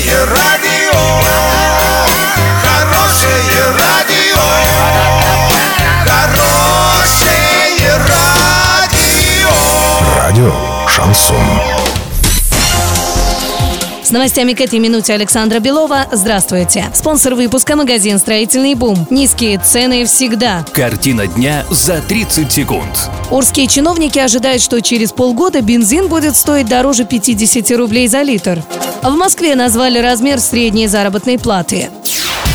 Хорошее радио, хорошее радио, хорошее радио. Радио Шансон. С новостями к этой минуте Александра Белова. Здравствуйте. Спонсор выпуска – магазин «Строительный бум». Низкие цены всегда. Картина дня за 30 секунд. Урские чиновники ожидают, что через полгода бензин будет стоить дороже 50 рублей за литр. В Москве назвали размер средней заработной платы.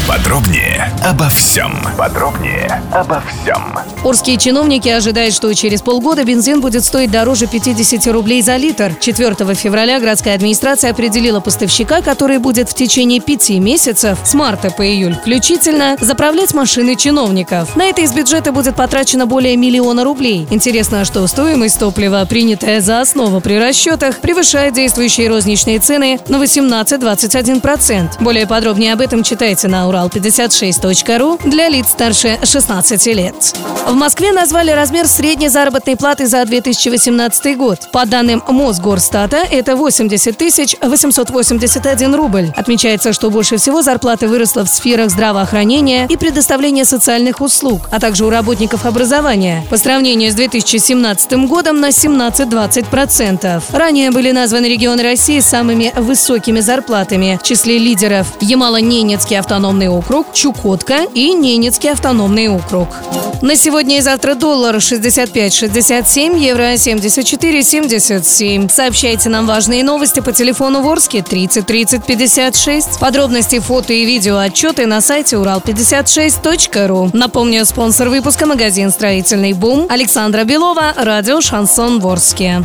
Подробнее обо всем. Подробнее обо всем. Урские чиновники ожидают, что через полгода бензин будет стоить дороже 50 рублей за литр. 4 февраля городская администрация определила поставщика, который будет в течение пяти месяцев, с марта по июль включительно, заправлять машины чиновников. На это из бюджета будет потрачено более миллиона рублей. Интересно, что стоимость топлива, принятая за основу при расчетах, превышает действующие розничные цены на 18-21%. Более подробнее об этом читайте на урал56.ру для лиц старше 16 лет. В Москве назвали размер средней заработной платы за 2018 год. По данным Мосгорстата, это 80 тысяч 881 рубль. Отмечается, что больше всего зарплаты выросла в сферах здравоохранения и предоставления социальных услуг, а также у работников образования. По сравнению с 2017 годом на 17-20%. Ранее были названы регионы России с самыми высокими зарплатами. В числе лидеров Ямало-Ненецкий автономный округ, Чукотка и Ненецкий автономный округ. На сегодня и завтра доллар 65-67, евро 74-77. Сообщайте нам важные новости по телефону Ворске 30 30 56. Подробности, фото и видео отчеты на сайте урал56.ру. Напомню, спонсор выпуска магазин «Строительный бум» Александра Белова, радио «Шансон Ворске».